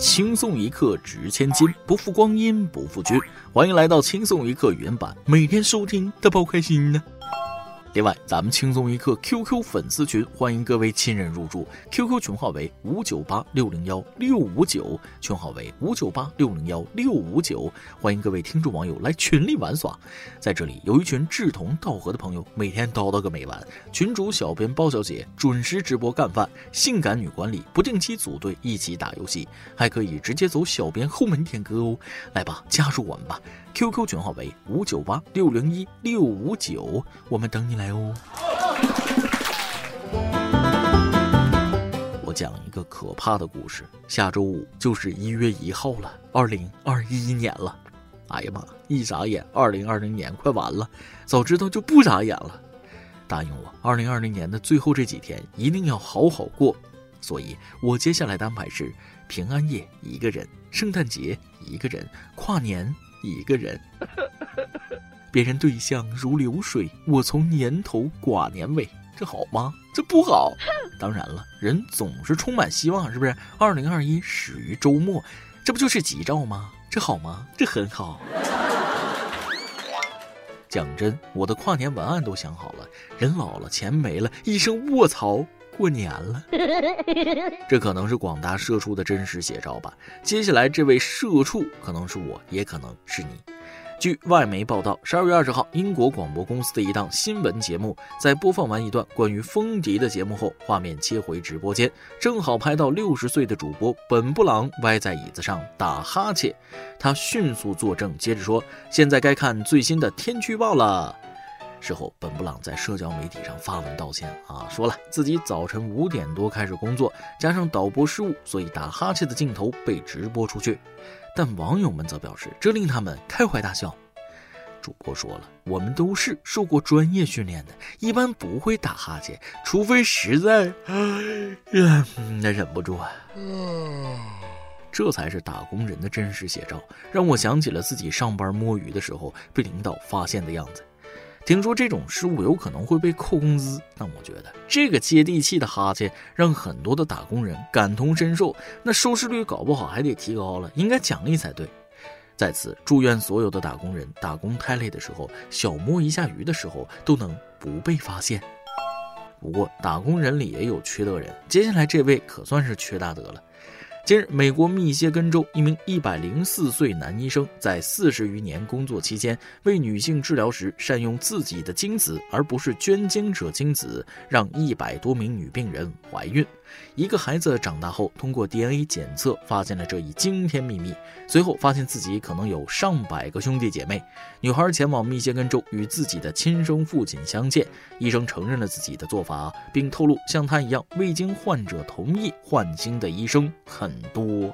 轻松一刻值千金，不负光阴不负君。欢迎来到轻松一刻原版，每天收听都包开心呢。另外，咱们轻松一刻 QQ 粉丝群，欢迎各位亲人入驻。QQ 群号为五九八六零幺六五九，群号为五九八六零幺六五九，欢迎各位听众网友来群里玩耍。在这里有一群志同道合的朋友，每天叨叨个没完。群主小编包小姐准时直播干饭，性感女管理不定期组队一起打游戏，还可以直接走小编后门点歌哦。来吧，加入我们吧！QQ 群号为五九八六零一六五九，我们等你来哦。我讲一个可怕的故事，下周五就是一月一号了，二零二一年了。哎呀妈，一眨眼，二零二零年快完了，早知道就不眨眼了。答应我，二零二零年的最后这几天一定要好好过。所以我接下来的安排是：平安夜一个人，圣诞节一个人，跨年。一个人，别人对象如流水，我从年头寡年尾，这好吗？这不好。当然了，人总是充满希望，是不是？二零二一始于周末，这不就是吉兆吗？这好吗？这很好。讲真，我的跨年文案都想好了，人老了，钱没了，一声卧槽。过年了，这可能是广大社畜的真实写照吧。接下来这位社畜可能是我，也可能是你。据外媒报道，十二月二十号，英国广播公司的一档新闻节目在播放完一段关于风笛的节目后，画面切回直播间，正好拍到六十岁的主播本布朗歪在椅子上打哈欠。他迅速作证，接着说：“现在该看最新的天气预报了。”事后，本布朗在社交媒体上发文道歉啊，说了自己早晨五点多开始工作，加上导播失误，所以打哈欠的镜头被直播出去。但网友们则表示，这令他们开怀大笑。主播说了，我们都是受过专业训练的，一般不会打哈欠，除非实在忍那忍不住啊。这才是打工人的真实写照，让我想起了自己上班摸鱼的时候被领导发现的样子。听说这种失误有可能会被扣工资，但我觉得这个接地气的哈欠让很多的打工人感同身受，那收视率搞不好还得提高了，应该奖励才对。在此祝愿所有的打工人打工太累的时候，小摸一下鱼的时候都能不被发现。不过打工人里也有缺德人，接下来这位可算是缺大德了。近日，美国密歇根州一名一百零四岁男医生在四十余年工作期间，为女性治疗时善用自己的精子，而不是捐精者精子，让一百多名女病人怀孕。一个孩子长大后，通过 DNA 检测发现了这一惊天秘密。随后发现自己可能有上百个兄弟姐妹。女孩前往密歇根州与自己的亲生父亲相见，医生承认了自己的做法，并透露像他一样未经患者同意换精的医生很多。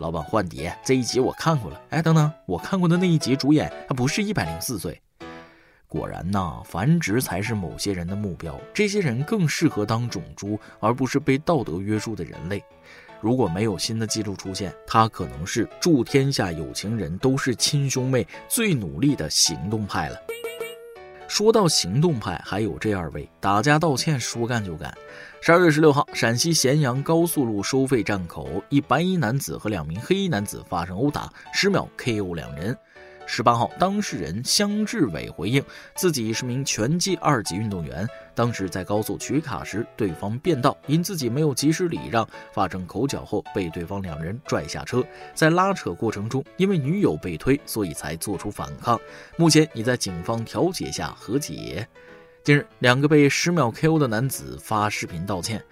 老板换碟这一集我看过了。哎，等等，我看过的那一集主演他不是一百零四岁。果然呐，繁殖才是某些人的目标。这些人更适合当种猪，而不是被道德约束的人类。如果没有新的记录出现，他可能是祝天下有情人都是亲兄妹最努力的行动派了。说到行动派，还有这二位：打架道歉，说干就干。十二月十六号，陕西咸阳高速路收费站口，一白衣男子和两名黑衣男子发生殴打，十秒 KO 两人。十八号，当事人香志伟回应自己是名拳击二级运动员，当时在高速取卡时，对方变道，因自己没有及时礼让，发生口角后被对方两人拽下车，在拉扯过程中，因为女友被推，所以才做出反抗，目前已在警方调解下和解。近日，两个被十秒 KO 的男子发视频道歉。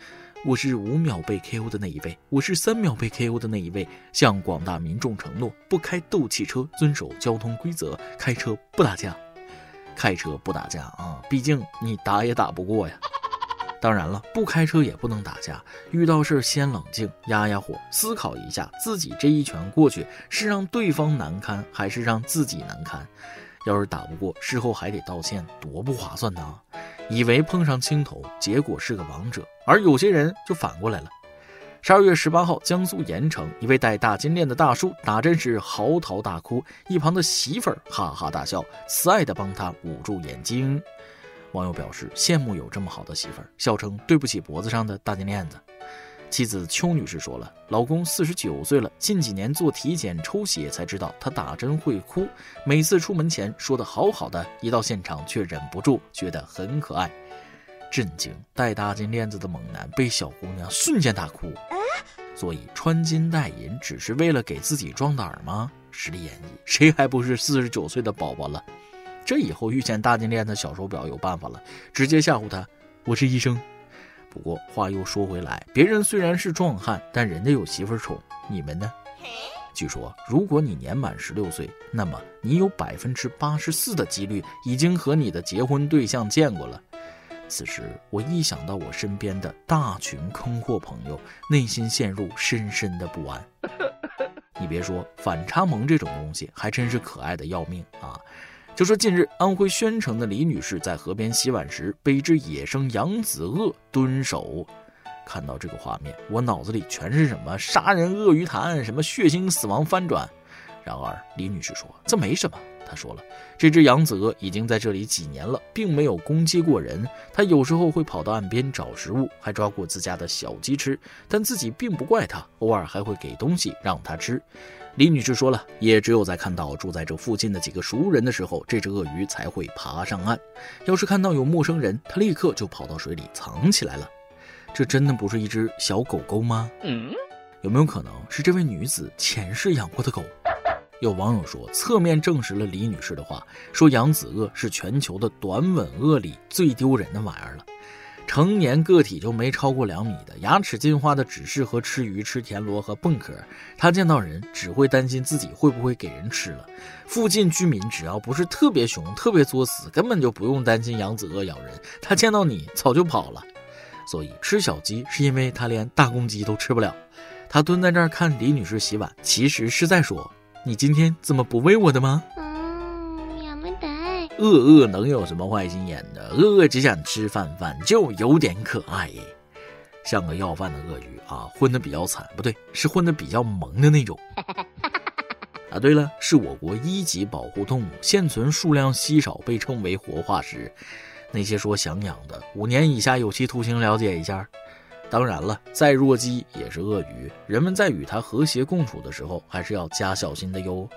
我是五秒被 KO 的那一位，我是三秒被 KO 的那一位，向广大民众承诺不开斗气车，遵守交通规则，开车不打架，开车不打架啊！毕竟你打也打不过呀。当然了，不开车也不能打架，遇到事先冷静，压压火，思考一下自己这一拳过去是让对方难堪，还是让自己难堪。要是打不过，事后还得道歉，多不划算呐！以为碰上青铜，结果是个王者，而有些人就反过来了。十二月十八号，江苏盐城一位戴大金链的大叔打针时嚎啕大哭，一旁的媳妇儿哈哈大笑，慈爱地帮他捂住眼睛。网友表示羡慕有这么好的媳妇儿，笑称对不起脖子上的大金链子。妻子邱女士说了，老公四十九岁了，近几年做体检抽血才知道他打针会哭，每次出门前说的好好的，一到现场却忍不住觉得很可爱。震惊！戴大金链子的猛男被小姑娘瞬间打哭。所以穿金戴银只是为了给自己壮胆吗？实力演绎，谁还不是四十九岁的宝宝了？这以后遇见大金链子小手表有办法了，直接吓唬他：“我是医生。”不过话又说回来，别人虽然是壮汉，但人家有媳妇宠，你们呢？据说，如果你年满十六岁，那么你有百分之八十四的几率已经和你的结婚对象见过了。此时，我一想到我身边的大群坑货朋友，内心陷入深深的不安。你别说，反差萌这种东西还真是可爱的要命啊！就说近日，安徽宣城的李女士在河边洗碗时，被一只野生扬子鳄蹲守。看到这个画面，我脑子里全是什么杀人鳄鱼潭，什么血腥死亡翻转。然而，李女士说这没什么。她说了，这只扬子鳄已经在这里几年了，并没有攻击过人。它有时候会跑到岸边找食物，还抓过自家的小鸡吃，但自己并不怪它，偶尔还会给东西让它吃。李女士说了，也只有在看到住在这附近的几个熟人的时候，这只鳄鱼才会爬上岸。要是看到有陌生人，它立刻就跑到水里藏起来了。这真的不是一只小狗狗吗？嗯，有没有可能是这位女子前世养过的狗？有网友说，侧面证实了李女士的话，说扬子鳄是全球的短吻鳄里最丢人的玩意儿了。成年个体就没超过两米的，牙齿进化的只适合吃鱼、吃田螺和蚌壳。它见到人只会担心自己会不会给人吃了。附近居民只要不是特别凶、特别作死，根本就不用担心扬子鳄咬人。它见到你早就跑了。所以吃小鸡是因为它连大公鸡都吃不了。它蹲在这儿看李女士洗碗，其实是在说。你今天怎么不喂我的吗？嗯，也没得。鳄鳄能有什么坏心眼的？鳄鳄只想吃饭饭，就有点可爱，像个要饭的鳄鱼啊！混得比较惨，不对，是混得比较萌的那种。啊，对了，是我国一级保护动物，现存数量稀少，被称为活化石。那些说想养的，五年以下有期徒刑，了解一下。当然了，再弱鸡也是鳄鱼，人们在与它和谐共处的时候，还是要加小心的哟。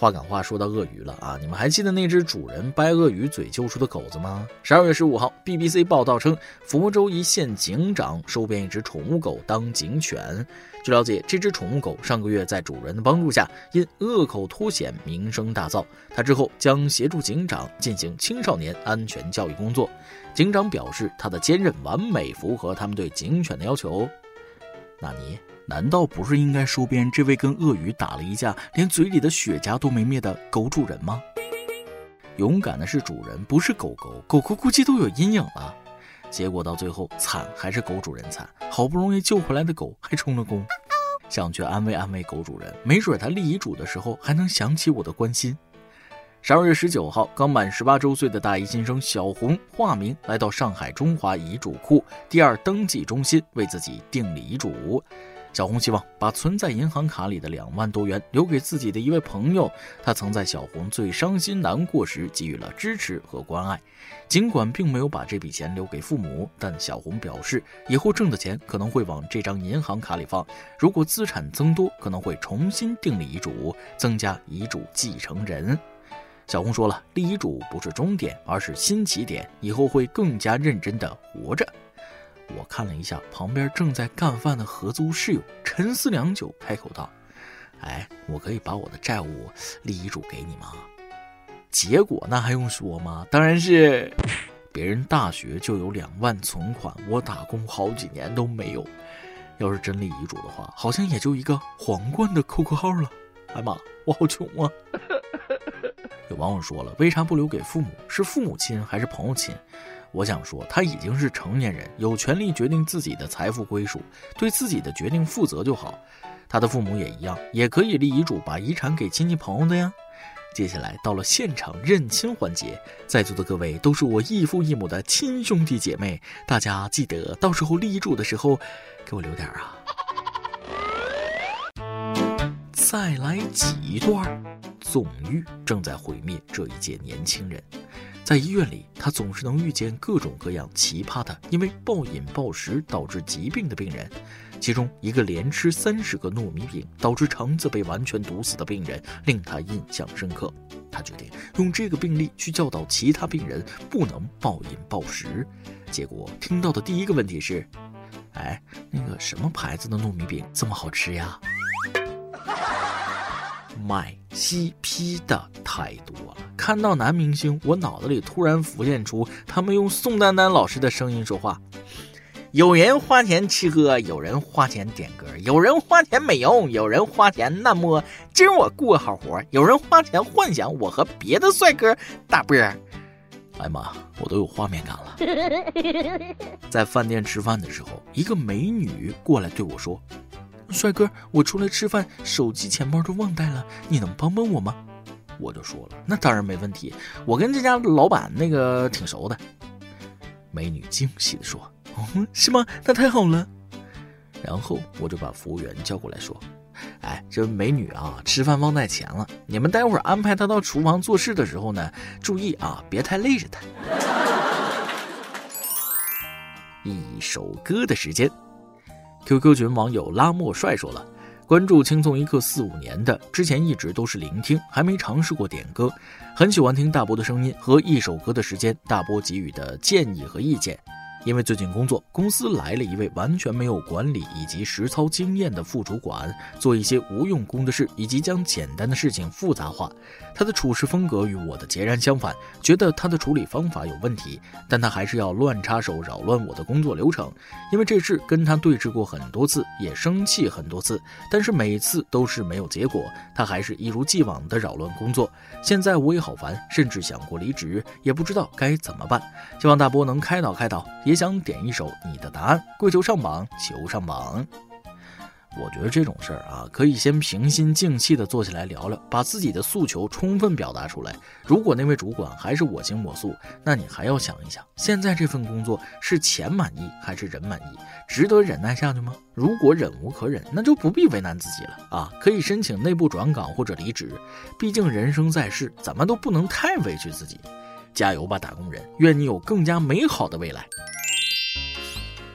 话赶话说到鳄鱼了啊，你们还记得那只主人掰鳄鱼嘴救出的狗子吗？十二月十五号，BBC 报道称，佛州一县警长收编一只宠物狗当警犬。据了解，这只宠物狗上个月在主人的帮助下，因恶口脱险名声大噪。他之后将协助警长进行青少年安全教育工作。警长表示，他的坚韧完美符合他们对警犬的要求。纳尼？难道不是应该收编这位跟鳄鱼打了一架，连嘴里的雪茄都没灭的狗主人吗？勇敢的是主人，不是狗狗。狗狗估计都有阴影了。结果到最后，惨还是狗主人惨。好不容易救回来的狗还充了公。想去安慰安慰狗主人，没准他立遗嘱的时候还能想起我的关心。十二月十九号，刚满十八周岁的大一新生小红化名来到上海中华遗嘱库第二登记中心，为自己订立遗嘱。小红希望把存在银行卡里的两万多元留给自己的一位朋友，他曾在小红最伤心难过时给予了支持和关爱。尽管并没有把这笔钱留给父母，但小红表示，以后挣的钱可能会往这张银行卡里放。如果资产增多，可能会重新订立遗嘱，增加遗嘱继承人。小红说了，立遗嘱不是终点，而是新起点，以后会更加认真的活着。我看了一下旁边正在干饭的合租室友，沉思良久，开口道：“哎，我可以把我的债务立遗嘱给你吗？”结果那还用说吗？当然是，别人大学就有两万存款，我打工好几年都没有。要是真立遗嘱的话，好像也就一个皇冠的 QQ 号了。哎妈，我好穷啊！有网友说了，为啥不留给父母？是父母亲还是朋友亲？我想说，他已经是成年人，有权利决定自己的财富归属，对自己的决定负责就好。他的父母也一样，也可以立遗嘱把遗产给亲戚朋友的呀。接下来到了现场认亲环节，在座的各位都是我异父异母的亲兄弟姐妹，大家记得到时候立遗嘱的时候给我留点啊。再来几段，纵欲正在毁灭这一届年轻人。在医院里，他总是能遇见各种各样奇葩的，因为暴饮暴食导致疾病的病人。其中一个连吃三十个糯米饼导致肠子被完全堵死的病人，令他印象深刻。他决定用这个病例去教导其他病人不能暴饮暴食。结果听到的第一个问题是：“哎，那个什么牌子的糯米饼这么好吃呀？”买 CP 的太多了。看到男明星，我脑子里突然浮现出他们用宋丹丹老师的声音说话。有人花钱吃喝，有人花钱点歌，有人花钱美容，有人花钱按摩，今儿我过好活。有人花钱幻想我和别的帅哥打啵。哎妈，我都有画面感了。在饭店吃饭的时候，一个美女过来对我说：“帅哥，我出来吃饭，手机、钱包都忘带了，你能帮帮我吗？”我就说了：“那当然没问题，我跟这家老板那个挺熟的。”美女惊喜地说。哦，是吗？那太好了。然后我就把服务员叫过来说：“哎，这美女啊，吃饭忘带钱了。你们待会儿安排她到厨房做事的时候呢，注意啊，别太累着她。”一首歌的时间，QQ 群网友拉莫帅说了：“关注轻松一刻四五年的，之前一直都是聆听，还没尝试过点歌。很喜欢听大波的声音和一首歌的时间，大波给予的建议和意见。”因为最近工作，公司来了一位完全没有管理以及实操经验的副主管，做一些无用功的事，以及将简单的事情复杂化。他的处事风格与我的截然相反，觉得他的处理方法有问题，但他还是要乱插手，扰乱我的工作流程。因为这事跟他对峙过很多次，也生气很多次，但是每次都是没有结果，他还是一如既往的扰乱工作。现在我也好烦，甚至想过离职，也不知道该怎么办。希望大波能开导开导。也想点一首你的答案，跪求上榜，求上榜。我觉得这种事儿啊，可以先平心静气的坐下来聊聊，把自己的诉求充分表达出来。如果那位主管还是我行我素，那你还要想一想，现在这份工作是钱满意还是人满意，值得忍耐下去吗？如果忍无可忍，那就不必为难自己了啊，可以申请内部转岗或者离职。毕竟人生在世，咱们都不能太委屈自己。加油吧，打工人！愿你有更加美好的未来。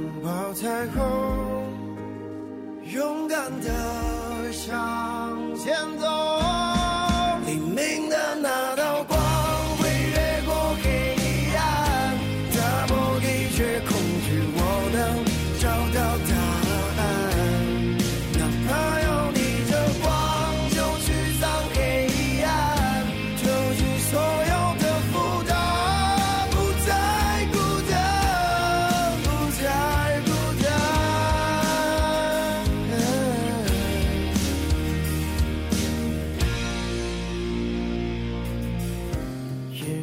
拥抱彩虹，勇敢的向